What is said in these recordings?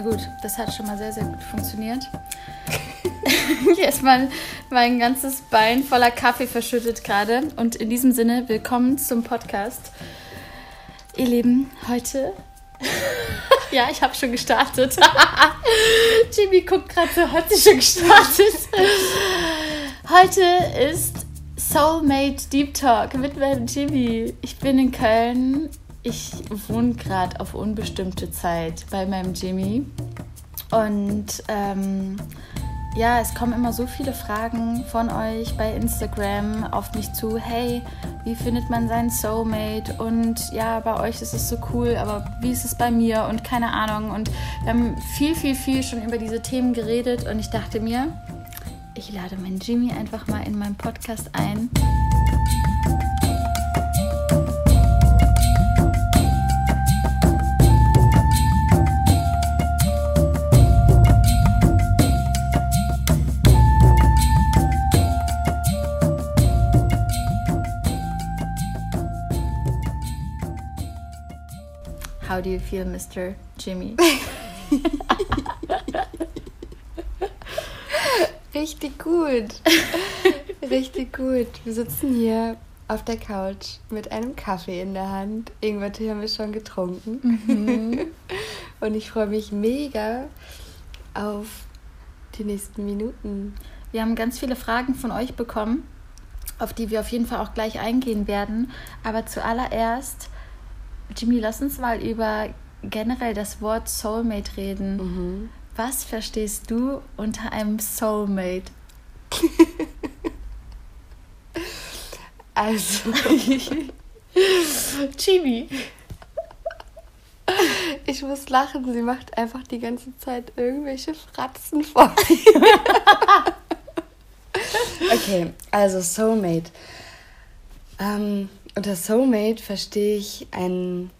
Na gut, das hat schon mal sehr, sehr gut funktioniert. Hier ist mal mein ganzes Bein voller Kaffee verschüttet gerade. Und in diesem Sinne, willkommen zum Podcast. Ihr Lieben, heute. ja, ich habe schon gestartet. Jimmy guckt gerade so, hat sie schon gestartet. heute ist Soulmate Deep Talk mit meinem Jimmy. Ich bin in Köln ich wohne gerade auf unbestimmte Zeit bei meinem Jimmy. Und ähm, ja, es kommen immer so viele Fragen von euch bei Instagram auf mich zu. Hey, wie findet man seinen Soulmate? Und ja, bei euch ist es so cool, aber wie ist es bei mir? Und keine Ahnung. Und wir haben viel, viel, viel schon über diese Themen geredet. Und ich dachte mir, ich lade meinen Jimmy einfach mal in meinen Podcast ein. How do you feel, Mr. Jimmy? Richtig gut. Richtig gut. Wir sitzen hier auf der Couch mit einem Kaffee in der Hand. Irgendwas haben wir schon getrunken. Mhm. Und ich freue mich mega auf die nächsten Minuten. Wir haben ganz viele Fragen von euch bekommen, auf die wir auf jeden Fall auch gleich eingehen werden. Aber zuallererst Jimmy, lass uns mal über generell das Wort Soulmate reden. Mhm. Was verstehst du unter einem Soulmate? also, Jimmy. Ich muss lachen, sie macht einfach die ganze Zeit irgendwelche Fratzen vor. okay, also Soulmate. Ähm, unter Soulmate verstehe ich ein,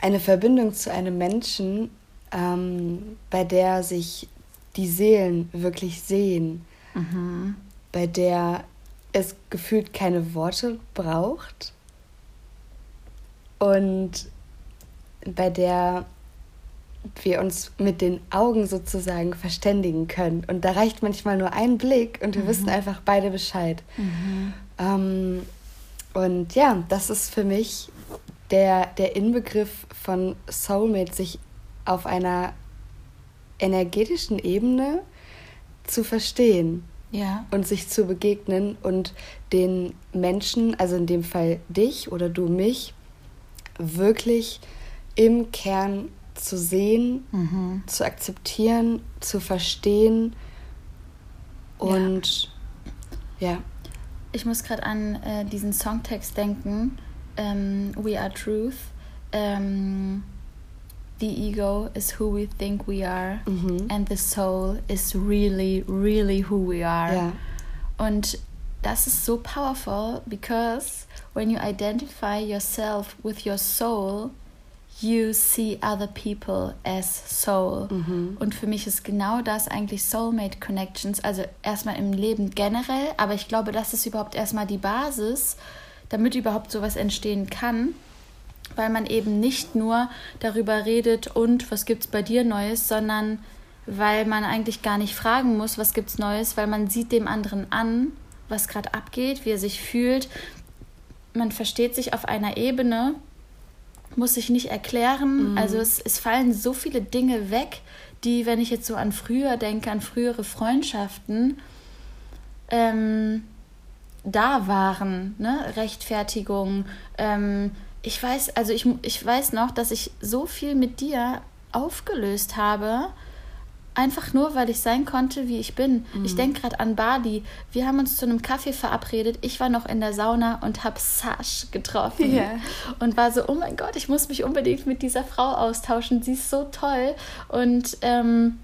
eine Verbindung zu einem Menschen, ähm, bei der sich die Seelen wirklich sehen, mhm. bei der es gefühlt keine Worte braucht und bei der wir uns mit den Augen sozusagen verständigen können. Und da reicht manchmal nur ein Blick und wir mhm. wissen einfach beide Bescheid. Mhm. Ähm, und ja, das ist für mich der, der Inbegriff von Soulmate, sich auf einer energetischen Ebene zu verstehen. Ja. Und sich zu begegnen und den Menschen, also in dem Fall dich oder du mich, wirklich im Kern zu sehen, mhm. zu akzeptieren, zu verstehen und ja. ja. Ich muss gerade an äh, diesen Songtext denken. Ähm, we are truth. Ähm, the ego is who we think we are. Mhm. And the soul is really, really who we are. Ja. Und das ist so powerful because when you identify yourself with your soul, you see other people as soul. Mhm. Und für mich ist genau das eigentlich Soulmate Connections, also erstmal im Leben generell, aber ich glaube, das ist überhaupt erstmal die Basis, damit überhaupt sowas entstehen kann, weil man eben nicht nur darüber redet und was gibt's bei dir Neues, sondern weil man eigentlich gar nicht fragen muss, was gibt's Neues, weil man sieht dem anderen an, was gerade abgeht, wie er sich fühlt. Man versteht sich auf einer Ebene, muss ich nicht erklären. Mhm. Also es, es fallen so viele Dinge weg, die, wenn ich jetzt so an früher denke, an frühere Freundschaften, ähm, da waren, ne? Rechtfertigung. Ähm, ich weiß, also ich, ich weiß noch, dass ich so viel mit dir aufgelöst habe, Einfach nur, weil ich sein konnte, wie ich bin. Mhm. Ich denke gerade an Bali. Wir haben uns zu einem Kaffee verabredet. Ich war noch in der Sauna und habe Sash getroffen. Yeah. Und war so, oh mein Gott, ich muss mich unbedingt mit dieser Frau austauschen. Sie ist so toll. Und ähm,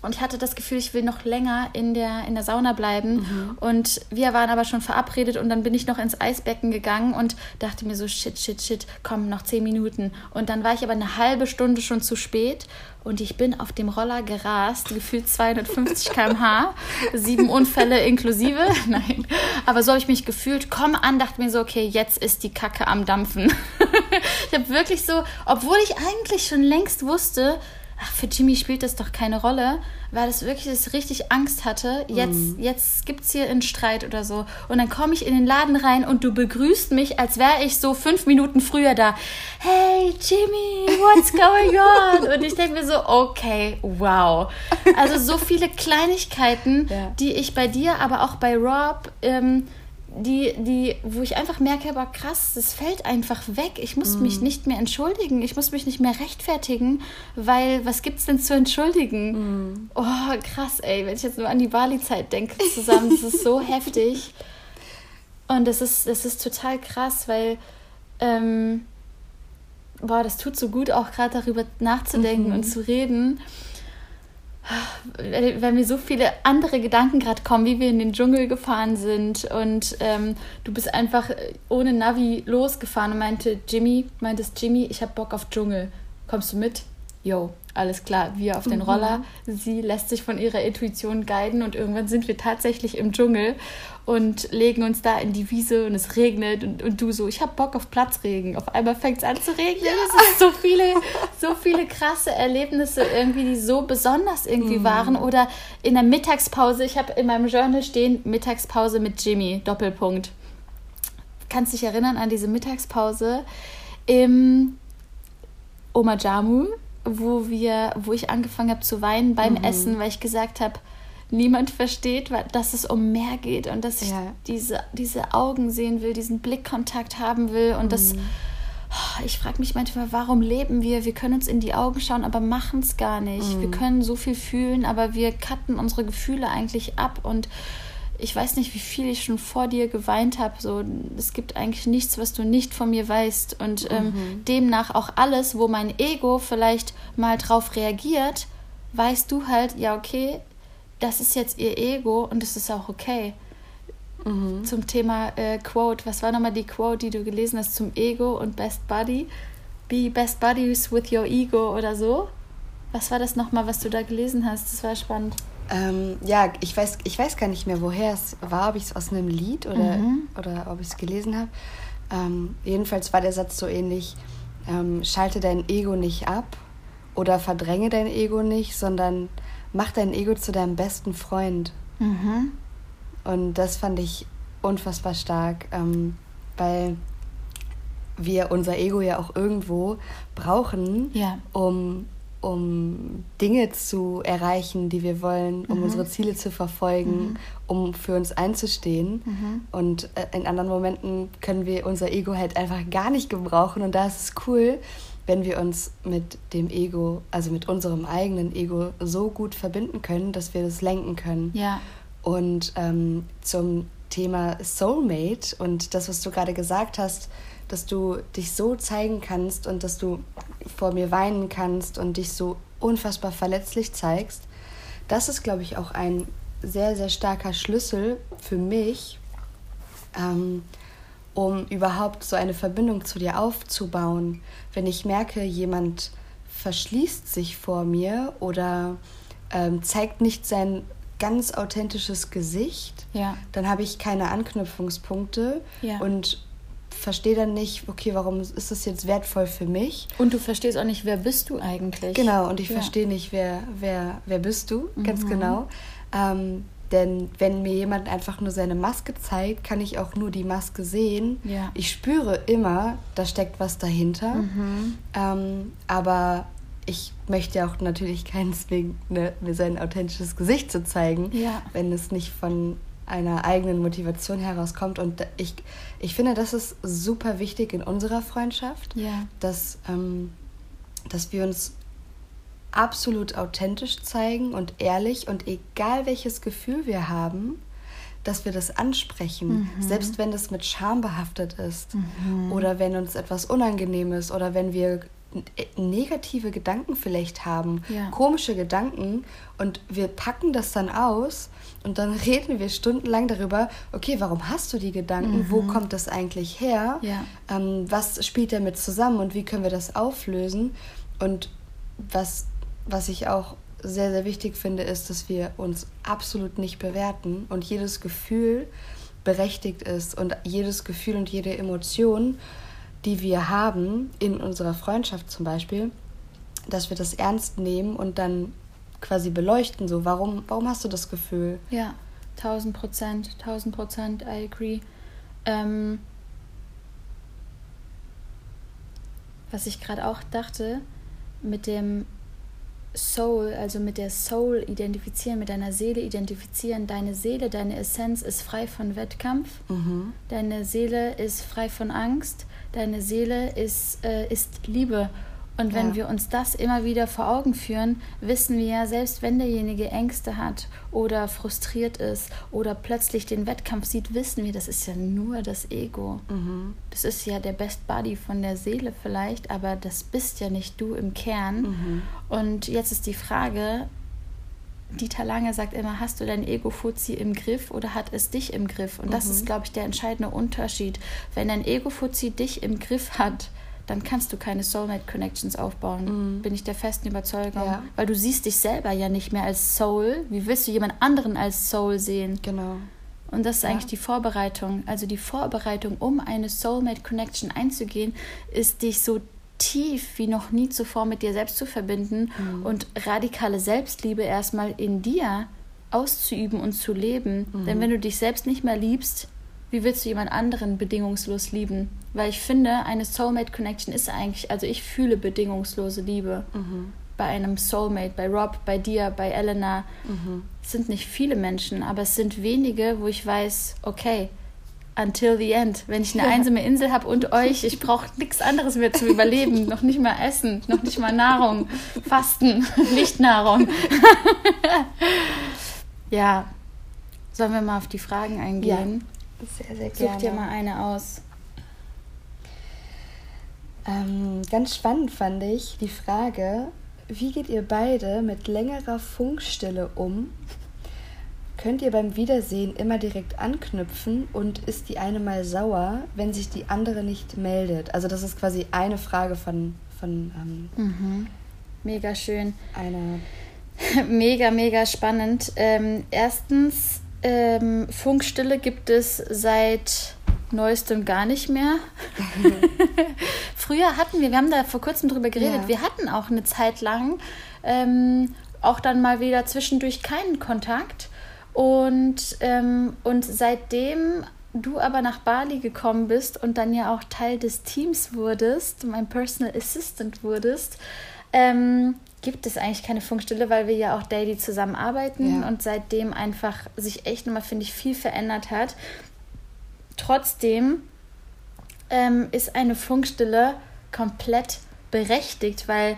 und ich hatte das Gefühl, ich will noch länger in der, in der Sauna bleiben. Mhm. Und wir waren aber schon verabredet und dann bin ich noch ins Eisbecken gegangen und dachte mir so, shit, shit, shit, komm, noch zehn Minuten. Und dann war ich aber eine halbe Stunde schon zu spät und ich bin auf dem Roller gerast, gefühlt 250 km/h, sieben Unfälle inklusive. Nein, aber so habe ich mich gefühlt. Komm an, dachte mir so, okay, jetzt ist die Kacke am Dampfen. ich habe wirklich so, obwohl ich eigentlich schon längst wusste, ach, für Jimmy spielt das doch keine Rolle, weil das wirklich ich richtig Angst hatte. Jetzt, mhm. jetzt gibt es hier einen Streit oder so. Und dann komme ich in den Laden rein und du begrüßt mich, als wäre ich so fünf Minuten früher da. Hey, Jimmy, what's going on? Und ich denke mir so, okay, wow. Also so viele Kleinigkeiten, ja. die ich bei dir, aber auch bei Rob, ähm, die, die, wo ich einfach merke, aber krass, das fällt einfach weg. Ich muss mm. mich mhm. nicht mehr entschuldigen. Ich muss mich nicht mehr rechtfertigen, weil was gibt's denn zu entschuldigen? Mm. Oh, krass, ey, wenn ich jetzt nur an die Bali-Zeit denke zusammen, das ist so heftig. Und das ist, das ist total krass, weil, ähm, boah, das tut so gut, auch gerade darüber nachzudenken mm und zu reden weil mir so viele andere Gedanken gerade kommen, wie wir in den Dschungel gefahren sind und ähm, du bist einfach ohne Navi losgefahren und meinte Jimmy, meintest Jimmy, ich habe Bock auf Dschungel. Kommst du mit? Yo, alles klar, wir auf den mhm. Roller. Sie lässt sich von ihrer Intuition guiden und irgendwann sind wir tatsächlich im Dschungel und legen uns da in die Wiese und es regnet und, und du so, ich habe Bock auf Platzregen. Auf einmal fängt es an zu regnen. Ja. Es ist so viele, so viele krasse Erlebnisse irgendwie, die so besonders irgendwie mhm. waren. Oder in der Mittagspause, ich habe in meinem Journal stehen, Mittagspause mit Jimmy, Doppelpunkt. Kannst dich erinnern an diese Mittagspause im Omajamu? Wo wir, wo ich angefangen habe zu weinen beim mhm. Essen, weil ich gesagt habe, niemand versteht, dass es um mehr geht und dass ich ja. diese, diese Augen sehen will, diesen Blickkontakt haben will und mhm. das oh, ich frage mich manchmal, warum leben wir? Wir können uns in die Augen schauen, aber machen es gar nicht. Mhm. Wir können so viel fühlen, aber wir cutten unsere Gefühle eigentlich ab und ich weiß nicht, wie viel ich schon vor dir geweint habe. So, es gibt eigentlich nichts, was du nicht von mir weißt. Und ähm, mhm. demnach auch alles, wo mein Ego vielleicht mal drauf reagiert, weißt du halt, ja, okay, das ist jetzt ihr Ego und das ist auch okay. Mhm. Zum Thema äh, Quote. Was war nochmal die Quote, die du gelesen hast zum Ego und Best Buddy? Be Best Buddies with your Ego oder so? Was war das nochmal, was du da gelesen hast? Das war spannend. Ähm, ja, ich weiß, ich weiß gar nicht mehr, woher es war, ob ich es aus einem Lied oder, mhm. oder ob ich es gelesen habe. Ähm, jedenfalls war der Satz so ähnlich, ähm, schalte dein Ego nicht ab oder verdränge dein Ego nicht, sondern mach dein Ego zu deinem besten Freund. Mhm. Und das fand ich unfassbar stark, ähm, weil wir unser Ego ja auch irgendwo brauchen, ja. um um Dinge zu erreichen, die wir wollen, um mhm. unsere Ziele zu verfolgen, mhm. um für uns einzustehen. Mhm. Und äh, in anderen Momenten können wir unser Ego halt einfach gar nicht gebrauchen. Und da ist es cool, wenn wir uns mit dem Ego, also mit unserem eigenen Ego so gut verbinden können, dass wir das lenken können. Ja. Und ähm, zum Thema Soulmate und das, was du gerade gesagt hast, dass du dich so zeigen kannst und dass du vor mir weinen kannst und dich so unfassbar verletzlich zeigst, das ist, glaube ich, auch ein sehr, sehr starker Schlüssel für mich, ähm, um überhaupt so eine Verbindung zu dir aufzubauen. Wenn ich merke, jemand verschließt sich vor mir oder ähm, zeigt nicht sein ganz authentisches Gesicht, ja. dann habe ich keine Anknüpfungspunkte ja. und verstehe dann nicht, okay, warum ist das jetzt wertvoll für mich? Und du verstehst auch nicht, wer bist du eigentlich? Genau, und ich ja. verstehe nicht, wer, wer, wer bist du, mhm. ganz genau. Ähm, denn wenn mir jemand einfach nur seine Maske zeigt, kann ich auch nur die Maske sehen. Ja. Ich spüre immer, da steckt was dahinter. Mhm. Ähm, aber ich möchte auch natürlich keinen zwingen, ne, mir sein authentisches Gesicht zu zeigen, ja. wenn es nicht von einer eigenen Motivation herauskommt. Und ich, ich finde, das ist super wichtig in unserer Freundschaft, ja. dass, ähm, dass wir uns absolut authentisch zeigen und ehrlich und egal welches Gefühl wir haben, dass wir das ansprechen, mhm. selbst wenn das mit Scham behaftet ist mhm. oder wenn uns etwas unangenehm ist oder wenn wir negative Gedanken vielleicht haben, ja. komische Gedanken und wir packen das dann aus und dann reden wir stundenlang darüber, okay, warum hast du die Gedanken, mhm. wo kommt das eigentlich her, ja. ähm, was spielt damit zusammen und wie können wir das auflösen und was, was ich auch sehr, sehr wichtig finde, ist, dass wir uns absolut nicht bewerten und jedes Gefühl berechtigt ist und jedes Gefühl und jede Emotion die wir haben in unserer Freundschaft zum Beispiel, dass wir das ernst nehmen und dann quasi beleuchten. So, warum, warum hast du das Gefühl? Ja, tausend Prozent, tausend Prozent, I agree. Ähm, was ich gerade auch dachte, mit dem Soul, also mit der Soul identifizieren, mit deiner Seele identifizieren. Deine Seele, deine Essenz ist frei von Wettkampf. Mhm. Deine Seele ist frei von Angst. Deine Seele ist, äh, ist Liebe. Und wenn ja. wir uns das immer wieder vor Augen führen, wissen wir ja, selbst wenn derjenige Ängste hat oder frustriert ist oder plötzlich den Wettkampf sieht, wissen wir, das ist ja nur das Ego. Mhm. Das ist ja der Best Buddy von der Seele vielleicht, aber das bist ja nicht du im Kern. Mhm. Und jetzt ist die Frage, Dieter Lange sagt immer, hast du dein Ego-Fuzzi im Griff oder hat es dich im Griff? Und das mhm. ist, glaube ich, der entscheidende Unterschied. Wenn dein Ego-Fuzzi dich im Griff hat, dann kannst du keine Soulmate-Connections aufbauen. Mhm. Bin ich der festen Überzeugung. Ja. Weil du siehst dich selber ja nicht mehr als Soul. Wie willst du jemand anderen als Soul sehen? Genau. Und das ist ja. eigentlich die Vorbereitung. Also die Vorbereitung, um eine Soulmate-Connection einzugehen, ist dich so tief wie noch nie zuvor mit dir selbst zu verbinden mhm. und radikale Selbstliebe erstmal in dir auszuüben und zu leben. Mhm. Denn wenn du dich selbst nicht mehr liebst, wie willst du jemand anderen bedingungslos lieben? Weil ich finde, eine Soulmate Connection ist eigentlich, also ich fühle bedingungslose Liebe. Mhm. Bei einem Soulmate, bei Rob, bei dir, bei Elena. Mhm. Es sind nicht viele Menschen, aber es sind wenige, wo ich weiß, okay, until the end. Wenn ich eine einsame Insel habe und euch, ich brauche nichts anderes mehr zu überleben. noch nicht mal Essen, noch nicht mal Nahrung. Fasten, nicht Nahrung. ja. Sollen wir mal auf die Fragen eingehen? Ja. Sehr, sehr gerne. Such dir mal eine aus. Ähm, ganz spannend fand ich die Frage, wie geht ihr beide mit längerer Funkstille um? Könnt ihr beim Wiedersehen immer direkt anknüpfen und ist die eine mal sauer, wenn sich die andere nicht meldet? Also das ist quasi eine Frage von... von ähm, mhm. Mega schön. Eine... mega, mega spannend. Ähm, erstens ähm, Funkstille gibt es seit neuestem gar nicht mehr. Früher hatten wir, wir haben da vor kurzem drüber geredet, ja. wir hatten auch eine Zeit lang ähm, auch dann mal wieder zwischendurch keinen Kontakt. Und, ähm, und seitdem du aber nach Bali gekommen bist und dann ja auch Teil des Teams wurdest, mein Personal Assistant wurdest, ähm, gibt es eigentlich keine Funkstille, weil wir ja auch daily zusammenarbeiten ja. und seitdem einfach sich echt nochmal, finde ich, viel verändert hat. Trotzdem ähm, ist eine Funkstille komplett berechtigt, weil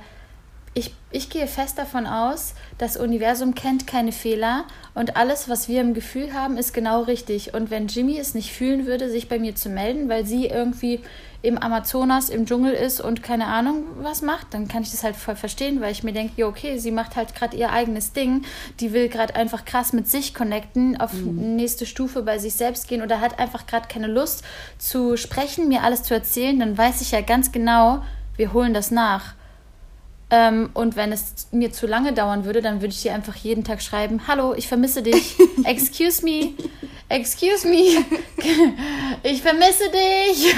ich, ich gehe fest davon aus, das Universum kennt keine Fehler und alles, was wir im Gefühl haben, ist genau richtig. Und wenn Jimmy es nicht fühlen würde, sich bei mir zu melden, weil sie irgendwie im Amazonas, im Dschungel ist und keine Ahnung was macht, dann kann ich das halt voll verstehen, weil ich mir denke, ja, okay, sie macht halt gerade ihr eigenes Ding, die will gerade einfach krass mit sich connecten, auf mhm. nächste Stufe bei sich selbst gehen oder hat einfach gerade keine Lust zu sprechen, mir alles zu erzählen, dann weiß ich ja ganz genau, wir holen das nach. Ähm, und wenn es mir zu lange dauern würde, dann würde ich dir einfach jeden Tag schreiben: Hallo, ich vermisse dich. Excuse me. Excuse me. ich vermisse dich.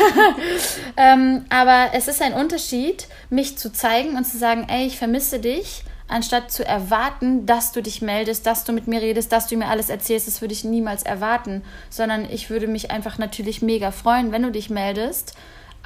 ähm, aber es ist ein Unterschied, mich zu zeigen und zu sagen: Ey, ich vermisse dich anstatt zu erwarten, dass du dich meldest, dass du mit mir redest, dass du mir alles erzählst, das würde ich niemals erwarten, sondern ich würde mich einfach natürlich mega freuen, wenn du dich meldest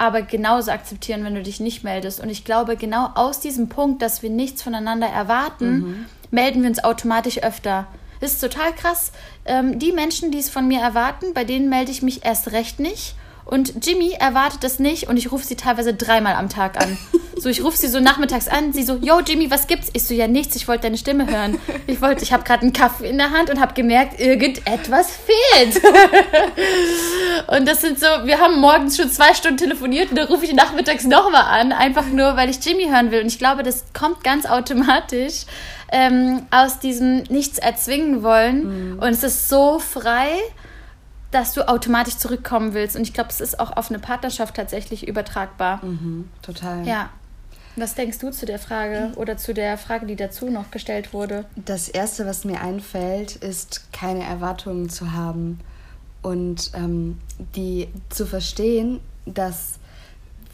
aber genauso akzeptieren, wenn du dich nicht meldest. Und ich glaube, genau aus diesem Punkt, dass wir nichts voneinander erwarten, mhm. melden wir uns automatisch öfter. Das ist total krass. Ähm, die Menschen, die es von mir erwarten, bei denen melde ich mich erst recht nicht. Und Jimmy erwartet das nicht und ich rufe sie teilweise dreimal am Tag an. So, ich rufe sie so nachmittags an, sie so, yo Jimmy, was gibt's? Ich so, ja nichts, ich wollte deine Stimme hören. Ich wollte, ich habe gerade einen Kaffee in der Hand und habe gemerkt, irgendetwas fehlt. und das sind so, wir haben morgens schon zwei Stunden telefoniert und dann rufe ich nachmittags nochmal an, einfach nur, weil ich Jimmy hören will. Und ich glaube, das kommt ganz automatisch ähm, aus diesem Nichts erzwingen wollen. Mhm. Und es ist so frei dass du automatisch zurückkommen willst. Und ich glaube, es ist auch auf eine Partnerschaft tatsächlich übertragbar. Mhm, total. Ja. Was denkst du zu der Frage oder zu der Frage, die dazu noch gestellt wurde? Das Erste, was mir einfällt, ist, keine Erwartungen zu haben und ähm, die zu verstehen, dass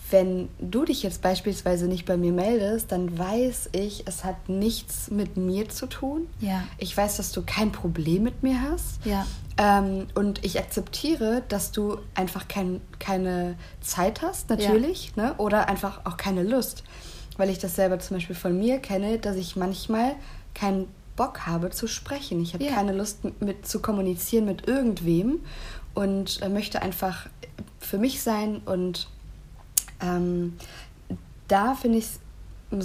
wenn du dich jetzt beispielsweise nicht bei mir meldest, dann weiß ich, es hat nichts mit mir zu tun. Ja. Ich weiß, dass du kein Problem mit mir hast. Ja. Ähm, und ich akzeptiere, dass du einfach kein, keine Zeit hast, natürlich, ja. ne? oder einfach auch keine Lust. Weil ich das selber zum Beispiel von mir kenne, dass ich manchmal keinen Bock habe zu sprechen. Ich habe ja. keine Lust mit, zu kommunizieren mit irgendwem und äh, möchte einfach für mich sein und ähm, da finde ich es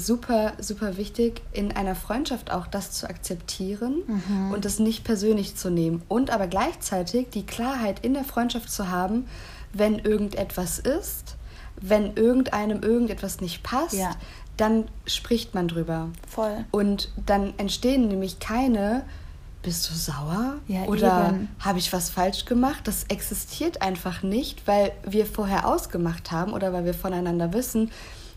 super, super wichtig, in einer Freundschaft auch das zu akzeptieren mhm. und es nicht persönlich zu nehmen. Und aber gleichzeitig die Klarheit in der Freundschaft zu haben, wenn irgendetwas ist, wenn irgendeinem irgendetwas nicht passt, ja. Dann spricht man drüber. Voll. Und dann entstehen nämlich keine bist du sauer? Ja, Oder habe ich was falsch gemacht? Das existiert einfach nicht, weil wir vorher ausgemacht haben oder weil wir voneinander wissen,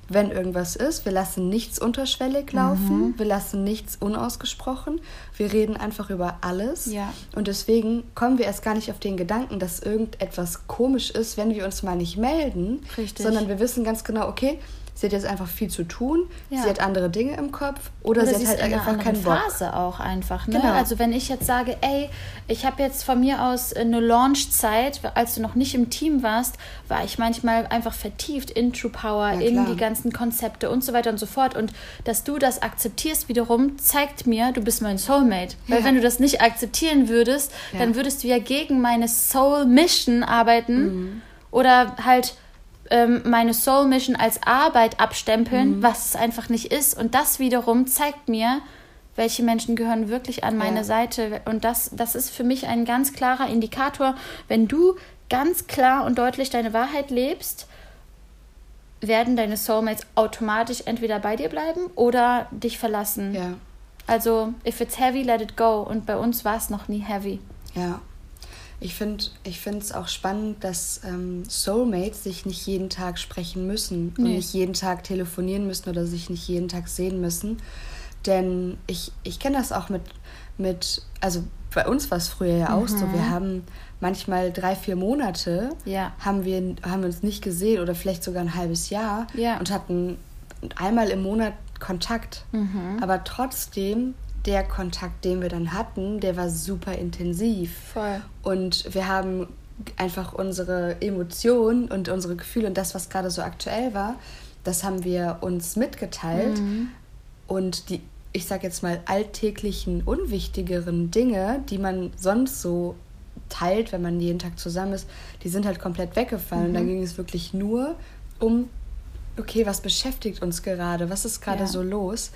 wenn irgendwas ist, wir lassen nichts unterschwellig laufen, mhm. wir lassen nichts unausgesprochen, wir reden einfach über alles. Ja. Und deswegen kommen wir erst gar nicht auf den Gedanken, dass irgendetwas komisch ist, wenn wir uns mal nicht melden, Richtig. sondern wir wissen ganz genau, okay, sie hat jetzt einfach viel zu tun, ja. sie hat andere Dinge im Kopf oder, oder sie hat halt einfach keinen Bock. Phase auch einfach. Ne? Genau. Also wenn ich jetzt sage, ey, ich habe jetzt von mir aus eine Launchzeit, als du noch nicht im Team warst, war ich manchmal einfach vertieft in True Power, ja, in die ganzen Konzepte und so weiter und so fort. Und dass du das akzeptierst wiederum, zeigt mir, du bist mein Soulmate. Weil wenn du das nicht akzeptieren würdest, dann würdest du ja gegen meine Soul Mission arbeiten mhm. oder halt ähm, meine Soul Mission als Arbeit abstempeln, mhm. was es einfach nicht ist. Und das wiederum zeigt mir, welche Menschen gehören wirklich an meine ja. Seite. Und das, das ist für mich ein ganz klarer Indikator. Wenn du ganz klar und deutlich deine Wahrheit lebst, werden deine Soulmates automatisch entweder bei dir bleiben oder dich verlassen. Ja. Also, if it's heavy, let it go. Und bei uns war es noch nie heavy. Ja. Ich finde ich es auch spannend, dass ähm, Soulmates sich nicht jeden Tag sprechen müssen nee. und nicht jeden Tag telefonieren müssen oder sich nicht jeden Tag sehen müssen. Denn ich, ich kenne das auch mit, mit, also bei uns war es früher ja auch mhm. so, wir haben manchmal drei, vier Monate, ja. haben, wir, haben wir uns nicht gesehen oder vielleicht sogar ein halbes Jahr ja. und hatten einmal im Monat Kontakt. Mhm. Aber trotzdem der Kontakt, den wir dann hatten, der war super intensiv. Voll. Und wir haben einfach unsere Emotionen und unsere Gefühle und das, was gerade so aktuell war, das haben wir uns mitgeteilt. Mhm. Und die, ich sag jetzt mal, alltäglichen, unwichtigeren Dinge, die man sonst so teilt, wenn man jeden Tag zusammen ist, die sind halt komplett weggefallen. Mhm. Und dann ging es wirklich nur um, okay, was beschäftigt uns gerade? Was ist gerade ja. so los?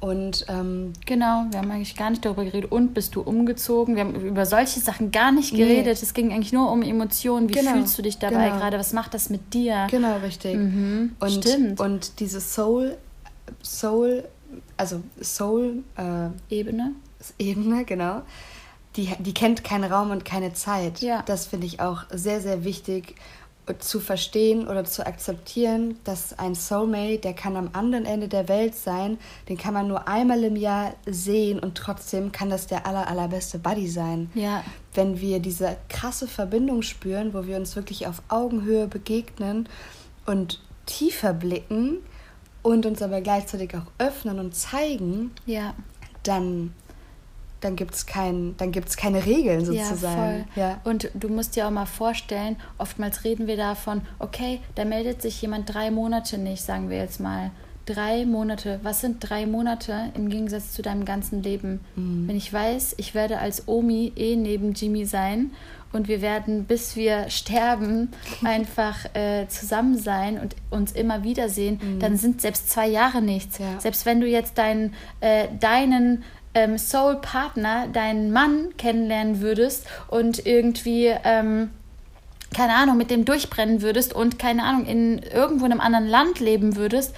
Und ähm, genau, wir haben eigentlich gar nicht darüber geredet. Und bist du umgezogen? Wir haben über solche Sachen gar nicht geredet. Nee. Es ging eigentlich nur um Emotionen. Wie genau, fühlst du dich dabei genau. gerade? Was macht das mit dir? Genau, richtig. Mhm, und, stimmt. Und diese Soul, Soul, also Soul äh, Ebene. Ebene, genau. Die, die kennt keinen Raum und keine Zeit. Ja. Das finde ich auch sehr, sehr wichtig zu verstehen oder zu akzeptieren, dass ein Soulmate, der kann am anderen Ende der Welt sein, den kann man nur einmal im Jahr sehen und trotzdem kann das der aller, allerbeste Buddy sein. Ja. Wenn wir diese krasse Verbindung spüren, wo wir uns wirklich auf Augenhöhe begegnen und tiefer blicken und uns aber gleichzeitig auch öffnen und zeigen, ja. dann dann gibt es kein, keine Regeln sozusagen. Ja, voll. Ja. Und du musst dir auch mal vorstellen, oftmals reden wir davon, okay, da meldet sich jemand drei Monate nicht, sagen wir jetzt mal. Drei Monate, was sind drei Monate im Gegensatz zu deinem ganzen Leben? Mhm. Wenn ich weiß, ich werde als Omi eh neben Jimmy sein und wir werden, bis wir sterben, einfach äh, zusammen sein und uns immer wiedersehen, mhm. dann sind selbst zwei Jahre nichts. Ja. Selbst wenn du jetzt dein, äh, deinen ähm, Soul-Partner, deinen Mann kennenlernen würdest und irgendwie, ähm, keine Ahnung, mit dem durchbrennen würdest und keine Ahnung, in irgendwo in einem anderen Land leben würdest,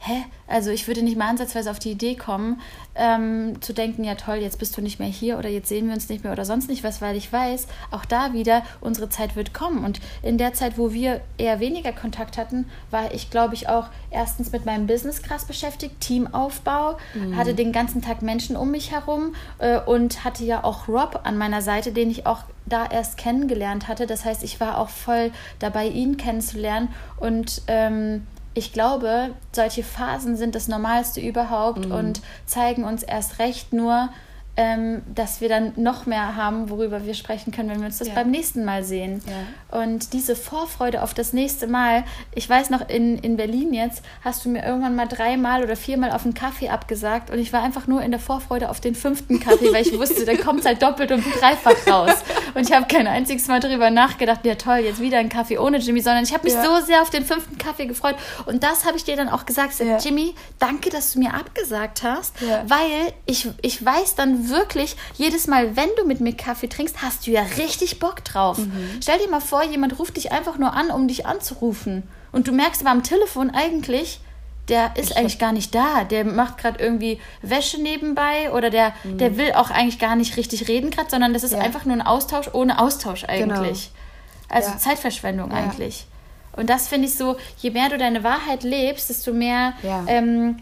hä? Also ich würde nicht mal ansatzweise auf die Idee kommen, ähm, zu denken, ja toll, jetzt bist du nicht mehr hier oder jetzt sehen wir uns nicht mehr oder sonst nicht was, weil ich weiß, auch da wieder, unsere Zeit wird kommen. Und in der Zeit, wo wir eher weniger Kontakt hatten, war ich, glaube ich, auch erstens mit meinem Business krass beschäftigt, Teamaufbau, mhm. hatte den ganzen Tag Menschen um mich herum äh, und hatte ja auch Rob an meiner Seite, den ich auch da erst kennengelernt hatte. Das heißt, ich war auch voll dabei, ihn kennenzulernen und ähm, ich glaube, solche Phasen sind das Normalste überhaupt mhm. und zeigen uns erst recht nur, ähm, dass wir dann noch mehr haben, worüber wir sprechen können, wenn wir uns das ja. beim nächsten Mal sehen. Ja. Und diese Vorfreude auf das nächste Mal, ich weiß noch, in, in Berlin jetzt hast du mir irgendwann mal dreimal oder viermal auf einen Kaffee abgesagt und ich war einfach nur in der Vorfreude auf den fünften Kaffee, weil ich wusste, da kommt es halt doppelt und dreifach raus. Und ich habe kein einziges Mal darüber nachgedacht, ja toll, jetzt wieder ein Kaffee ohne Jimmy, sondern ich habe mich ja. so sehr auf den fünften Kaffee gefreut. Und das habe ich dir dann auch gesagt, Jimmy, danke, dass du mir abgesagt hast, weil ich, ich weiß dann wirklich, jedes Mal, wenn du mit mir Kaffee trinkst, hast du ja richtig Bock drauf. Mhm. Stell dir mal vor, jemand ruft dich einfach nur an, um dich anzurufen. Und du merkst aber am Telefon eigentlich, der ist ich eigentlich gar nicht da. Der macht gerade irgendwie Wäsche nebenbei oder der, mhm. der will auch eigentlich gar nicht richtig reden gerade, sondern das ist ja. einfach nur ein Austausch ohne Austausch eigentlich. Genau. Also ja. Zeitverschwendung ja. eigentlich. Und das finde ich so, je mehr du deine Wahrheit lebst, desto mehr ähm,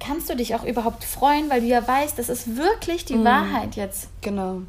kannst du dich auch überhaupt freuen, weil du ja weißt, das ist wirklich die mhm. Wahrheit jetzt. Genau.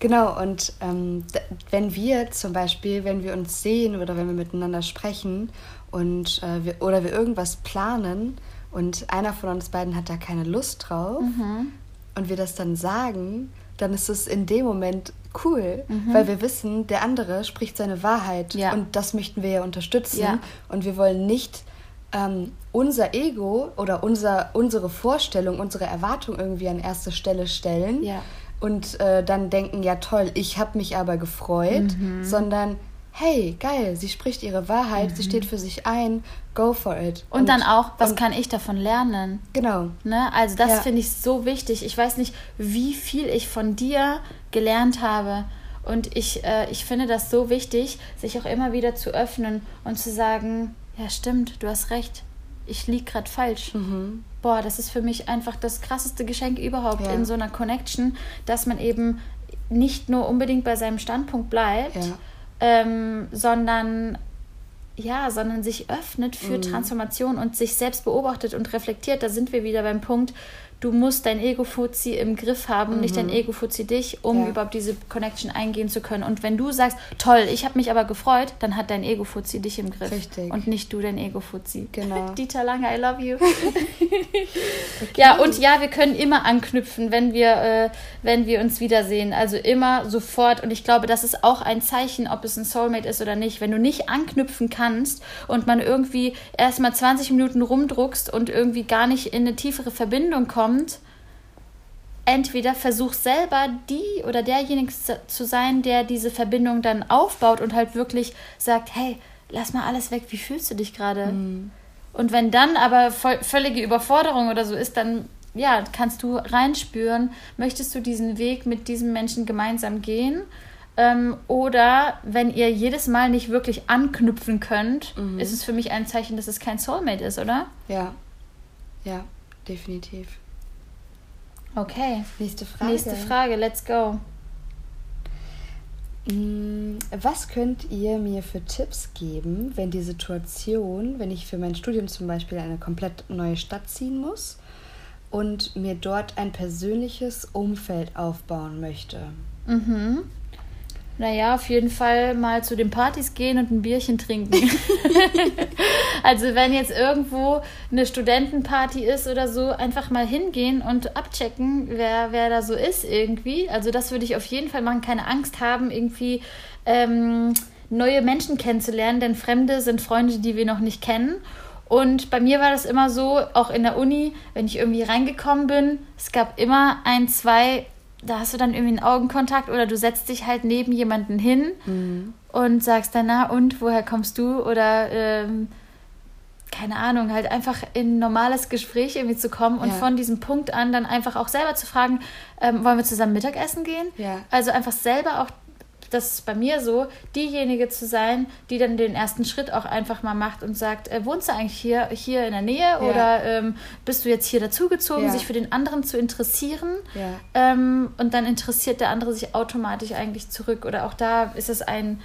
Genau, und ähm, wenn wir zum Beispiel, wenn wir uns sehen oder wenn wir miteinander sprechen und äh, wir, oder wir irgendwas planen und einer von uns beiden hat da keine Lust drauf mhm. und wir das dann sagen, dann ist es in dem Moment cool, mhm. weil wir wissen, der andere spricht seine Wahrheit ja. und das möchten wir ja unterstützen ja. und wir wollen nicht ähm, unser Ego oder unser, unsere Vorstellung, unsere Erwartung irgendwie an erste Stelle stellen ja. und äh, dann denken, ja toll, ich habe mich aber gefreut, mhm. sondern hey, geil, sie spricht ihre Wahrheit, mhm. sie steht für sich ein, go for it. Und, und dann auch, was kann ich davon lernen? Genau. Ne? Also das ja. finde ich so wichtig. Ich weiß nicht, wie viel ich von dir gelernt habe. Und ich, äh, ich finde das so wichtig, sich auch immer wieder zu öffnen und zu sagen, ja stimmt, du hast recht, ich liege gerade falsch. Mhm. Boah, das ist für mich einfach das krasseste Geschenk überhaupt ja. in so einer Connection, dass man eben nicht nur unbedingt bei seinem Standpunkt bleibt, ja. ähm, sondern ja, sondern sich öffnet für mhm. Transformation und sich selbst beobachtet und reflektiert. Da sind wir wieder beim Punkt, du musst dein Ego-Fuzzi im Griff haben, mhm. nicht dein mhm. Ego-Fuzzi dich, um ja. überhaupt diese Connection eingehen zu können. Und wenn du sagst, toll, ich habe mich aber gefreut, dann hat dein Ego-Fuzzi dich im Griff. Richtig. Und nicht du dein Ego-Fuzzi. Genau. Dieter Lange, I love you. okay. Ja, und ja, wir können immer anknüpfen, wenn wir, äh, wenn wir uns wiedersehen. Also immer sofort. Und ich glaube, das ist auch ein Zeichen, ob es ein Soulmate ist oder nicht. Wenn du nicht anknüpfen kannst und man irgendwie erstmal 20 Minuten rumdruckst und irgendwie gar nicht in eine tiefere Verbindung kommt, kommt, entweder versuch selber die oder derjenige zu sein, der diese Verbindung dann aufbaut und halt wirklich sagt, hey, lass mal alles weg, wie fühlst du dich gerade? Mhm. Und wenn dann aber völlige Überforderung oder so ist, dann ja, kannst du reinspüren, möchtest du diesen Weg mit diesem Menschen gemeinsam gehen? Ähm, oder wenn ihr jedes Mal nicht wirklich anknüpfen könnt, mhm. ist es für mich ein Zeichen, dass es kein Soulmate ist, oder? Ja, ja, definitiv. Okay. Nächste Frage. Nächste Frage, let's go. Mm, was könnt ihr mir für Tipps geben, wenn die Situation, wenn ich für mein Studium zum Beispiel eine komplett neue Stadt ziehen muss und mir dort ein persönliches Umfeld aufbauen möchte? Mhm. Naja, auf jeden Fall mal zu den Partys gehen und ein Bierchen trinken. also wenn jetzt irgendwo eine Studentenparty ist oder so, einfach mal hingehen und abchecken, wer, wer da so ist irgendwie. Also das würde ich auf jeden Fall machen. Keine Angst haben, irgendwie ähm, neue Menschen kennenzulernen, denn Fremde sind Freunde, die wir noch nicht kennen. Und bei mir war das immer so, auch in der Uni, wenn ich irgendwie reingekommen bin, es gab immer ein, zwei da hast du dann irgendwie einen Augenkontakt oder du setzt dich halt neben jemanden hin mhm. und sagst dann, na und, woher kommst du? Oder ähm, keine Ahnung, halt einfach in ein normales Gespräch irgendwie zu kommen und ja. von diesem Punkt an dann einfach auch selber zu fragen, ähm, wollen wir zusammen Mittagessen gehen? Ja. Also einfach selber auch das ist bei mir so, diejenige zu sein, die dann den ersten Schritt auch einfach mal macht und sagt, äh, wohnst du eigentlich hier, hier in der Nähe ja. oder ähm, bist du jetzt hier dazugezogen, ja. sich für den anderen zu interessieren ja. ähm, und dann interessiert der andere sich automatisch eigentlich zurück oder auch da ist es ein,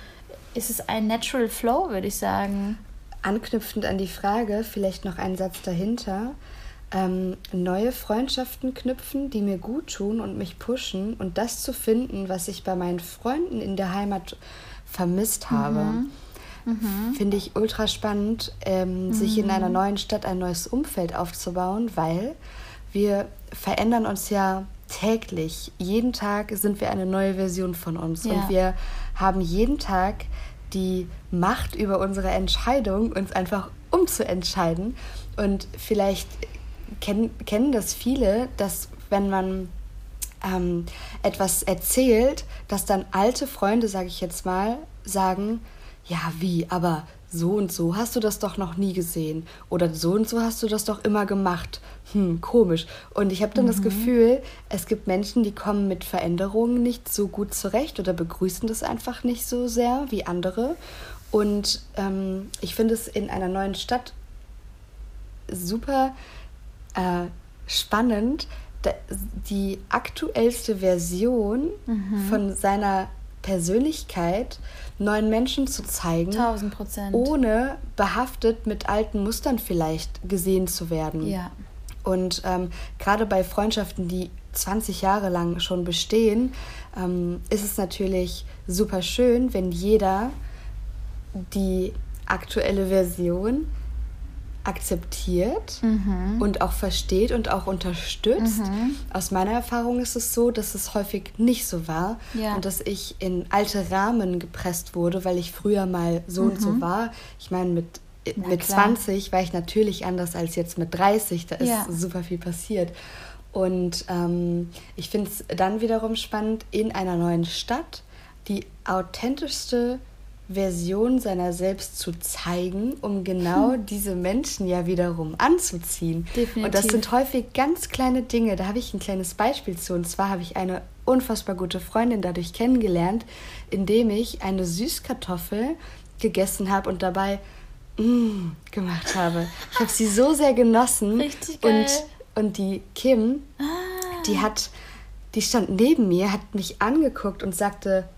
ist es ein Natural Flow, würde ich sagen. Anknüpfend an die Frage, vielleicht noch ein Satz dahinter ähm, neue Freundschaften knüpfen, die mir gut tun und mich pushen und das zu finden, was ich bei meinen Freunden in der Heimat vermisst habe. Mhm. Mhm. Finde ich ultra spannend, ähm, mhm. sich in einer mhm. neuen Stadt ein neues Umfeld aufzubauen, weil wir verändern uns ja täglich. Jeden Tag sind wir eine neue Version von uns ja. und wir haben jeden Tag die Macht über unsere Entscheidung, uns einfach umzuentscheiden. Und vielleicht kennen, kennen das viele, dass wenn man ähm, etwas erzählt, dass dann alte Freunde, sage ich jetzt mal, sagen, ja, wie, aber so und so hast du das doch noch nie gesehen oder so und so hast du das doch immer gemacht. Hm, komisch. Und ich habe dann mhm. das Gefühl, es gibt Menschen, die kommen mit Veränderungen nicht so gut zurecht oder begrüßen das einfach nicht so sehr wie andere. Und ähm, ich finde es in einer neuen Stadt super äh, spannend, die aktuellste Version mhm. von seiner Persönlichkeit neuen Menschen zu zeigen, 1000 Prozent. ohne behaftet mit alten Mustern vielleicht gesehen zu werden. Ja. Und ähm, gerade bei Freundschaften, die 20 Jahre lang schon bestehen, ähm, ist es natürlich super schön, wenn jeder die aktuelle Version akzeptiert mhm. und auch versteht und auch unterstützt. Mhm. Aus meiner Erfahrung ist es so, dass es häufig nicht so war ja. und dass ich in alte Rahmen gepresst wurde, weil ich früher mal so mhm. und so mhm. war. Ich meine, mit, mit 20 war ich natürlich anders als jetzt mit 30. Da ist ja. super viel passiert. Und ähm, ich finde es dann wiederum spannend, in einer neuen Stadt die authentischste Version seiner selbst zu zeigen, um genau hm. diese Menschen ja wiederum anzuziehen. Definitiv. Und das sind häufig ganz kleine Dinge. Da habe ich ein kleines Beispiel zu. Und zwar habe ich eine unfassbar gute Freundin dadurch kennengelernt, indem ich eine Süßkartoffel gegessen habe und dabei mm, gemacht habe. Ich habe sie so sehr genossen. Richtig geil. Und, und die Kim, ah. die hat, die stand neben mir, hat mich angeguckt und sagte,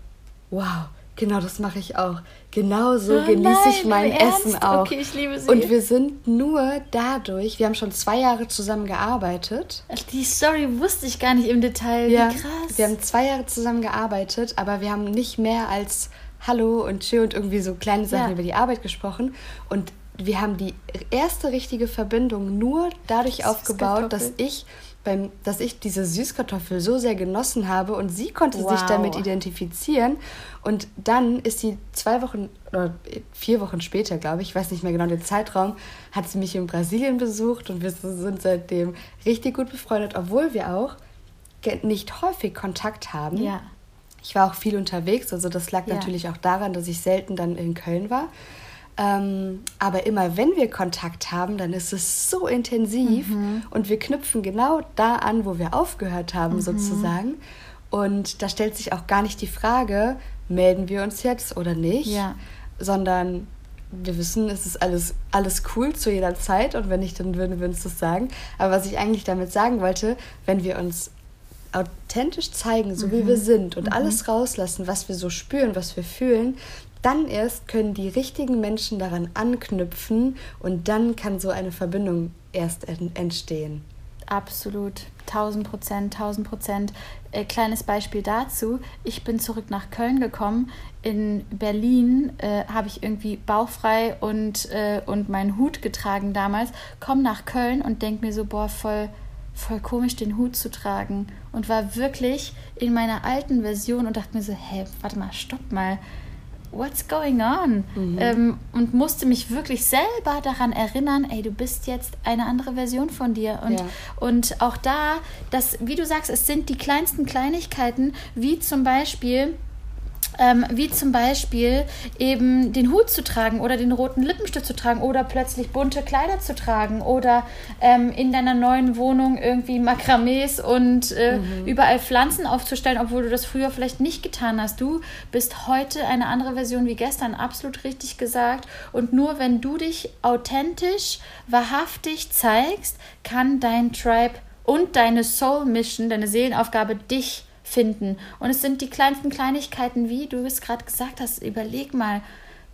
wow, Genau, das mache ich auch. Genau so oh, genieße ich mein Essen auch. Okay, ich liebe sie. Und wir sind nur dadurch, wir haben schon zwei Jahre zusammen gearbeitet. Die Story wusste ich gar nicht im Detail. Ja, Wie krass. Wir haben zwei Jahre zusammen gearbeitet, aber wir haben nicht mehr als Hallo und Tschö und irgendwie so kleine Sachen ja. über die Arbeit gesprochen. Und wir haben die erste richtige Verbindung nur dadurch aufgebaut, dass ich beim, dass ich diese Süßkartoffel so sehr genossen habe und sie konnte wow. sich damit identifizieren. Und dann ist sie zwei Wochen oder vier Wochen später, glaube ich, ich weiß nicht mehr genau den Zeitraum, hat sie mich in Brasilien besucht und wir sind seitdem richtig gut befreundet, obwohl wir auch nicht häufig Kontakt haben. Ja. Ich war auch viel unterwegs, also das lag ja. natürlich auch daran, dass ich selten dann in Köln war. Ähm, aber immer wenn wir Kontakt haben, dann ist es so intensiv mhm. und wir knüpfen genau da an, wo wir aufgehört haben, mhm. sozusagen. Und da stellt sich auch gar nicht die Frage, melden wir uns jetzt oder nicht, ja. sondern wir wissen, es ist alles, alles cool zu jeder Zeit und wenn nicht, dann würden wir uns das sagen. Aber was ich eigentlich damit sagen wollte, wenn wir uns authentisch zeigen, so mhm. wie wir sind und mhm. alles rauslassen, was wir so spüren, was wir fühlen, dann erst können die richtigen Menschen daran anknüpfen und dann kann so eine Verbindung erst entstehen. Absolut, 1000 Prozent, 1000 Prozent. Äh, kleines Beispiel dazu. Ich bin zurück nach Köln gekommen. In Berlin äh, habe ich irgendwie bauchfrei und, äh, und meinen Hut getragen damals. Komme nach Köln und denke mir so, boah, voll, voll komisch, den Hut zu tragen. Und war wirklich in meiner alten Version und dachte mir so, hä, warte mal, stopp mal what's going on? Mhm. Ähm, und musste mich wirklich selber daran erinnern, ey, du bist jetzt eine andere Version von dir. Und, ja. und auch da, das, wie du sagst, es sind die kleinsten Kleinigkeiten, wie zum Beispiel, ähm, wie zum Beispiel eben den Hut zu tragen oder den roten Lippenstift zu tragen oder plötzlich bunte Kleider zu tragen oder ähm, in deiner neuen Wohnung irgendwie Makramees und äh, mhm. überall Pflanzen aufzustellen, obwohl du das früher vielleicht nicht getan hast. Du bist heute eine andere Version wie gestern, absolut richtig gesagt. Und nur wenn du dich authentisch, wahrhaftig zeigst, kann dein Tribe und deine Soul Mission, deine Seelenaufgabe dich finden. Und es sind die kleinsten Kleinigkeiten, wie du es gerade gesagt hast. Überleg mal,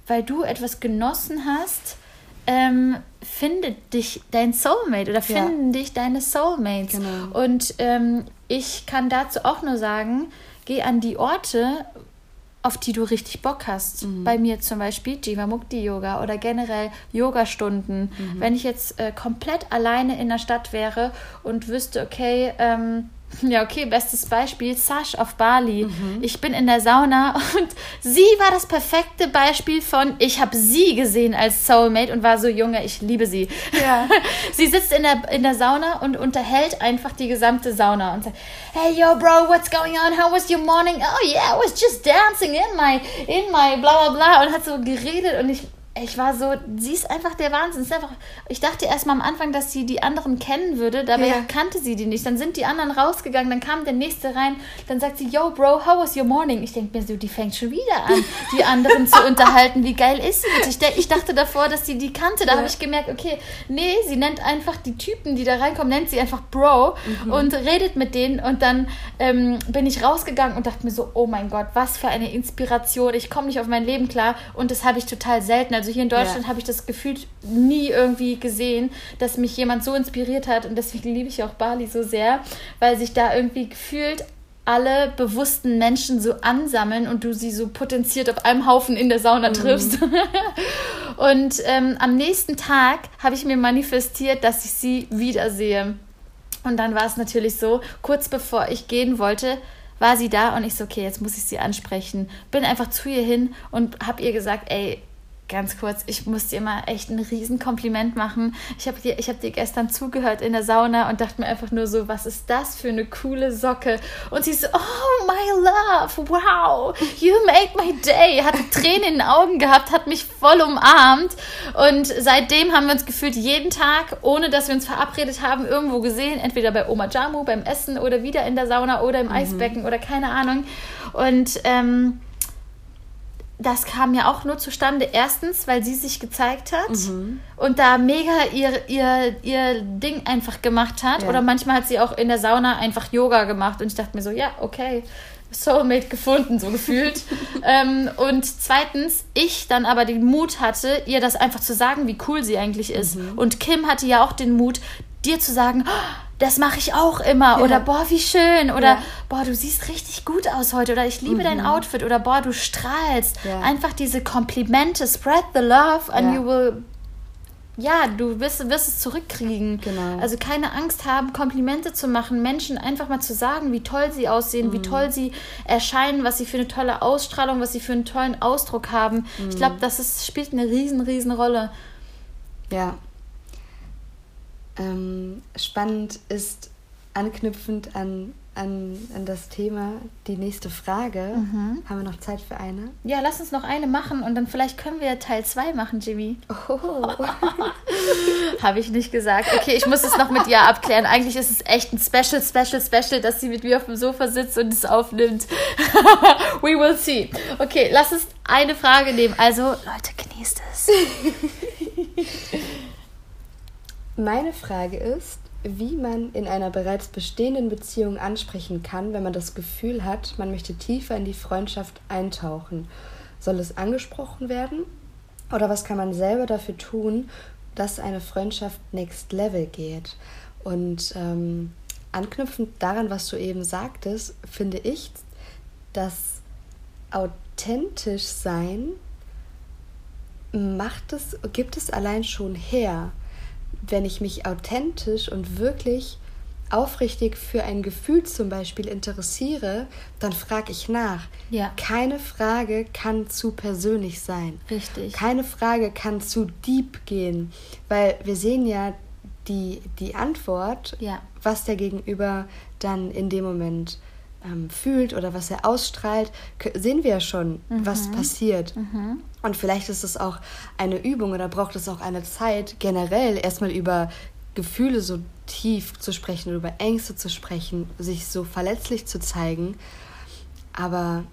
weil du etwas genossen hast, ähm, findet dich dein Soulmate oder finden ja. dich deine Soulmates. Genau. Und ähm, ich kann dazu auch nur sagen, geh an die Orte, auf die du richtig Bock hast. Mhm. Bei mir zum Beispiel Jivamukti Yoga oder generell Yogastunden. Mhm. Wenn ich jetzt äh, komplett alleine in der Stadt wäre und wüsste, okay, ähm, ja, okay, bestes Beispiel, Sash auf Bali. Mhm. Ich bin in der Sauna und sie war das perfekte Beispiel von, ich habe sie gesehen als Soulmate und war so, Junge, ich liebe sie. Ja. sie sitzt in der, in der Sauna und unterhält einfach die gesamte Sauna und sagt, hey, yo, bro, what's going on? How was your morning? Oh, yeah, I was just dancing in my, in my bla bla bla und hat so geredet und ich ich war so, sie ist einfach der Wahnsinn. Ist einfach, ich dachte erst mal am Anfang, dass sie die anderen kennen würde, dabei ja. kannte sie die nicht. Dann sind die anderen rausgegangen, dann kam der nächste rein, dann sagt sie, yo, Bro, how was your morning? Ich denke mir so, die fängt schon wieder an, die anderen zu unterhalten. Wie geil ist sie bitte? Ich, ich dachte davor, dass sie die kannte. Da ja. habe ich gemerkt, okay, nee, sie nennt einfach die Typen, die da reinkommen, nennt sie einfach Bro mhm. und redet mit denen. Und dann ähm, bin ich rausgegangen und dachte mir so, oh mein Gott, was für eine Inspiration. Ich komme nicht auf mein Leben klar und das habe ich total selten. Also hier in Deutschland ja. habe ich das Gefühl nie irgendwie gesehen, dass mich jemand so inspiriert hat. Und deswegen liebe ich auch Bali so sehr, weil sich da irgendwie gefühlt alle bewussten Menschen so ansammeln und du sie so potenziert auf einem Haufen in der Sauna mhm. triffst. Mhm. und ähm, am nächsten Tag habe ich mir manifestiert, dass ich sie wiedersehe. Und dann war es natürlich so, kurz bevor ich gehen wollte, war sie da und ich so, okay, jetzt muss ich sie ansprechen. Bin einfach zu ihr hin und habe ihr gesagt, ey, ganz kurz, ich muss dir mal echt ein Riesenkompliment machen. Ich habe dir, hab dir gestern zugehört in der Sauna und dachte mir einfach nur so, was ist das für eine coole Socke? Und sie so, oh my love, wow, you made my day. Hatte Tränen in den Augen gehabt, hat mich voll umarmt. Und seitdem haben wir uns gefühlt jeden Tag, ohne dass wir uns verabredet haben, irgendwo gesehen. Entweder bei Oma Jamu, beim Essen oder wieder in der Sauna oder im mhm. Eisbecken oder keine Ahnung. Und ähm, das kam ja auch nur zustande, erstens, weil sie sich gezeigt hat mhm. und da mega ihr, ihr, ihr Ding einfach gemacht hat. Ja. Oder manchmal hat sie auch in der Sauna einfach Yoga gemacht und ich dachte mir so, ja, okay, Soulmate gefunden, so gefühlt. ähm, und zweitens, ich dann aber den Mut hatte, ihr das einfach zu sagen, wie cool sie eigentlich ist. Mhm. Und Kim hatte ja auch den Mut, dir zu sagen, oh, das mache ich auch immer. Ja. Oder boah, wie schön. Oder ja. boah, du siehst richtig gut aus heute. Oder ich liebe mhm. dein Outfit. Oder boah, du strahlst. Ja. Einfach diese Komplimente. Spread the love and you will. Ja, du wirst, wirst es zurückkriegen. Genau. Also keine Angst haben, Komplimente zu machen, Menschen einfach mal zu sagen, wie toll sie aussehen, mhm. wie toll sie erscheinen, was sie für eine tolle Ausstrahlung, was sie für einen tollen Ausdruck haben. Mhm. Ich glaube, das ist, spielt eine riesen, riesen Rolle. Ja, ähm, spannend ist, anknüpfend an, an, an das Thema, die nächste Frage. Mhm. Haben wir noch Zeit für eine? Ja, lass uns noch eine machen und dann vielleicht können wir Teil 2 machen, Jimmy. Oh. Habe ich nicht gesagt. Okay, ich muss es noch mit ihr abklären. Eigentlich ist es echt ein Special, Special, Special, dass sie mit mir auf dem Sofa sitzt und es aufnimmt. We will see. Okay, lass uns eine Frage nehmen. Also, Leute, genießt es. Meine Frage ist, wie man in einer bereits bestehenden Beziehung ansprechen kann, wenn man das Gefühl hat, man möchte tiefer in die Freundschaft eintauchen. Soll es angesprochen werden? Oder was kann man selber dafür tun, dass eine Freundschaft next level geht? Und ähm, anknüpfend daran, was du eben sagtest, finde ich, dass authentisch sein macht es, gibt es allein schon her wenn ich mich authentisch und wirklich aufrichtig für ein Gefühl zum Beispiel interessiere, dann frage ich nach. Ja. Keine Frage kann zu persönlich sein. Richtig. Keine Frage kann zu deep gehen, weil wir sehen ja die, die Antwort, ja. was der Gegenüber dann in dem Moment ähm, fühlt oder was er ausstrahlt, sehen wir ja schon, mhm. was passiert. Mhm. Und vielleicht ist es auch eine Übung oder braucht es auch eine Zeit, generell erstmal über Gefühle so tief zu sprechen, über Ängste zu sprechen, sich so verletzlich zu zeigen. Aber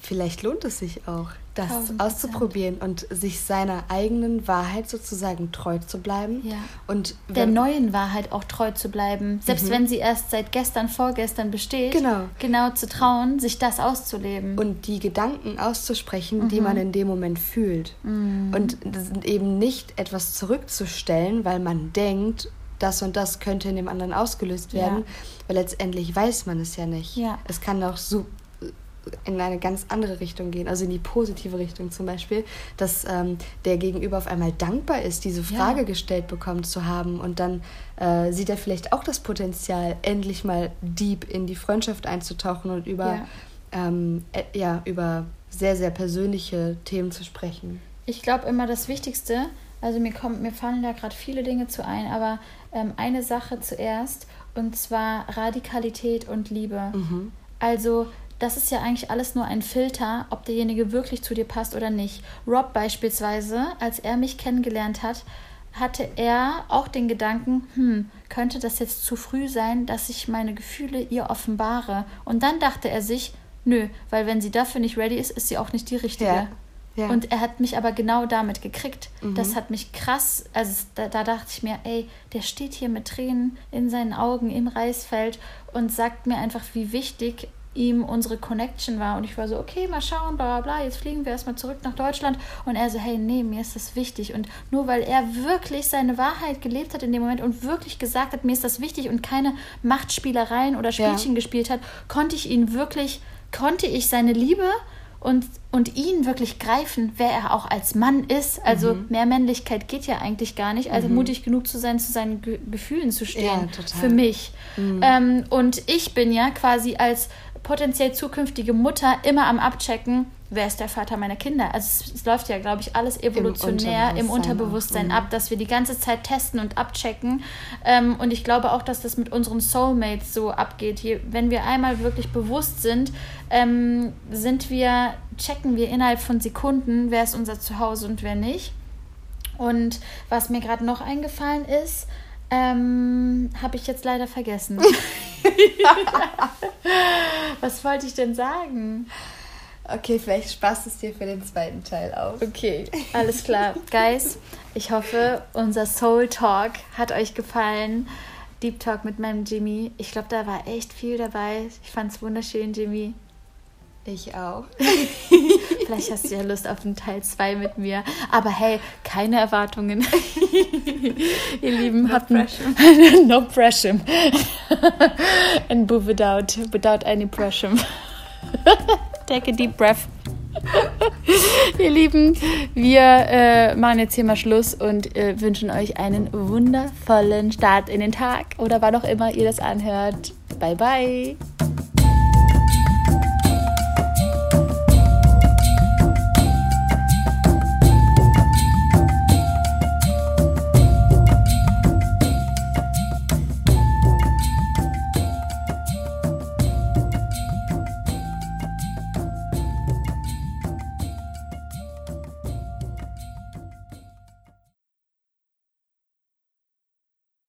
vielleicht lohnt es sich auch, das auszuprobieren und sich seiner eigenen Wahrheit sozusagen treu zu bleiben. Ja. Und der neuen Wahrheit auch treu zu bleiben, selbst mhm. wenn sie erst seit gestern, vorgestern besteht. Genau. Genau zu trauen, sich das auszuleben. Und die Gedanken auszusprechen, mhm. die man in dem Moment fühlt. Mhm. Und eben nicht etwas zurückzustellen, weil man denkt, das und das könnte in dem anderen ausgelöst werden, ja. weil letztendlich weiß man es ja nicht. Ja. Es kann auch so in eine ganz andere Richtung gehen, also in die positive Richtung zum Beispiel, dass ähm, der Gegenüber auf einmal dankbar ist, diese Frage ja. gestellt bekommen zu haben und dann äh, sieht er vielleicht auch das Potenzial, endlich mal deep in die Freundschaft einzutauchen und über, ja. Ähm, äh, ja, über sehr, sehr persönliche Themen zu sprechen. Ich glaube immer das Wichtigste, also mir, kommt, mir fallen da gerade viele Dinge zu ein, aber ähm, eine Sache zuerst und zwar Radikalität und Liebe. Mhm. Also das ist ja eigentlich alles nur ein Filter, ob derjenige wirklich zu dir passt oder nicht. Rob beispielsweise, als er mich kennengelernt hat, hatte er auch den Gedanken, hm, könnte das jetzt zu früh sein, dass ich meine Gefühle ihr offenbare? Und dann dachte er sich, nö, weil wenn sie dafür nicht ready ist, ist sie auch nicht die richtige. Ja. Ja. Und er hat mich aber genau damit gekriegt. Mhm. Das hat mich krass, also da, da, dachte ich mir, ey, der steht hier mit Tränen in seinen Augen im Reisfeld und sagt mir einfach, wie wichtig ihm unsere Connection war. Und ich war so, okay, mal schauen, bla bla bla, jetzt fliegen wir erstmal zurück nach Deutschland. Und er so, hey, nee, mir ist das wichtig. Und nur weil er wirklich seine Wahrheit gelebt hat in dem Moment und wirklich gesagt hat, mir ist das wichtig und keine Machtspielereien oder Spielchen ja. gespielt hat, konnte ich ihn wirklich, konnte ich seine Liebe und, und ihn wirklich greifen, wer er auch als Mann ist. Also mhm. mehr Männlichkeit geht ja eigentlich gar nicht. Also mhm. mutig genug zu sein, zu seinen Ge Gefühlen zu stehen. Ja, für mich. Mhm. Ähm, und ich bin ja quasi als potenziell zukünftige Mutter immer am Abchecken, wer ist der Vater meiner Kinder. Also es, es läuft ja, glaube ich, alles evolutionär im Unterbewusstsein, im Unterbewusstsein mhm. ab, dass wir die ganze Zeit testen und abchecken. Ähm, und ich glaube auch, dass das mit unseren Soulmates so abgeht. Hier, wenn wir einmal wirklich bewusst sind, ähm, sind wir, checken wir innerhalb von Sekunden, wer ist unser Zuhause und wer nicht. Und was mir gerade noch eingefallen ist, ähm, habe ich jetzt leider vergessen. Was wollte ich denn sagen? Okay, vielleicht spaßt es dir für den zweiten Teil auf. Okay, alles klar. Guys, ich hoffe, unser Soul Talk hat euch gefallen. Deep Talk mit meinem Jimmy. Ich glaube, da war echt viel dabei. Ich fand es wunderschön, Jimmy. Ich auch. Vielleicht hast du ja Lust auf einen Teil 2 mit mir. Aber hey, keine Erwartungen. Ihr Lieben, no hatten pressure. no pressure. And move without, without any pressure. Take a deep breath. Ihr Lieben, wir äh, machen jetzt hier mal Schluss und äh, wünschen euch einen wundervollen Start in den Tag oder wann auch immer ihr das anhört. Bye, bye.